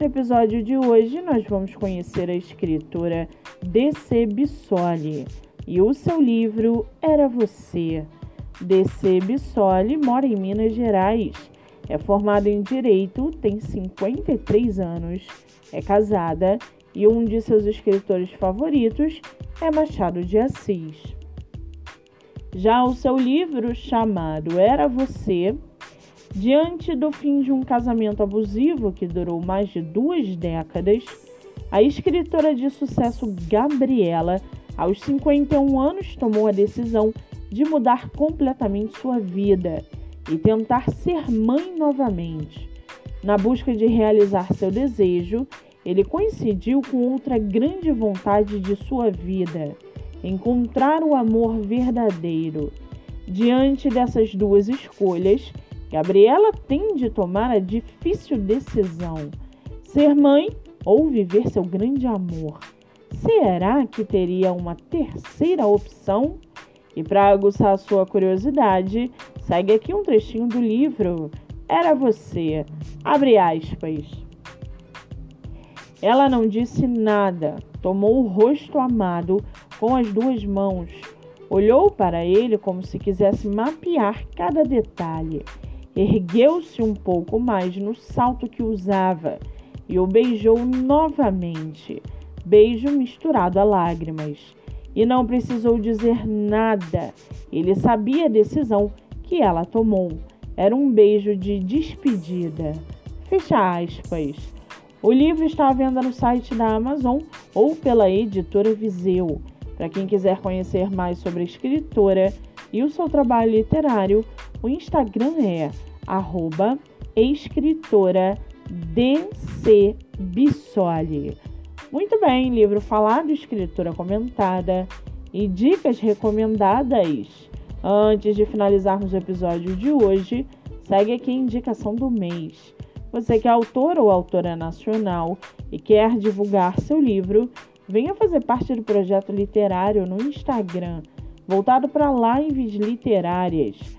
No episódio de hoje, nós vamos conhecer a escritora D.C. Bissoli e o seu livro Era Você. D.C. Bissoli mora em Minas Gerais, é formada em Direito, tem 53 anos, é casada e um de seus escritores favoritos é Machado de Assis. Já o seu livro, chamado Era Você, Diante do fim de um casamento abusivo que durou mais de duas décadas, a escritora de sucesso Gabriela, aos 51 anos, tomou a decisão de mudar completamente sua vida e tentar ser mãe novamente. Na busca de realizar seu desejo, ele coincidiu com outra grande vontade de sua vida: encontrar o amor verdadeiro. Diante dessas duas escolhas, Gabriela tem de tomar a difícil decisão: ser mãe ou viver seu grande amor. Será que teria uma terceira opção? E para aguçar sua curiosidade, segue aqui um trechinho do livro Era Você. Abre aspas. Ela não disse nada, tomou o rosto amado com as duas mãos, olhou para ele como se quisesse mapear cada detalhe Ergueu-se um pouco mais no salto que usava e o beijou novamente, beijo misturado a lágrimas. E não precisou dizer nada, ele sabia a decisão que ela tomou. Era um beijo de despedida. Fecha aspas. O livro está à venda no site da Amazon ou pela editora Viseu. Para quem quiser conhecer mais sobre a escritora e o seu trabalho literário, o Instagram é arroba escritora DC Bissoli. Muito bem, livro falado, escritura comentada e dicas recomendadas. Antes de finalizarmos o episódio de hoje, segue aqui a indicação do mês. Você que é autor ou autora nacional e quer divulgar seu livro, venha fazer parte do projeto literário no Instagram, voltado para lives literárias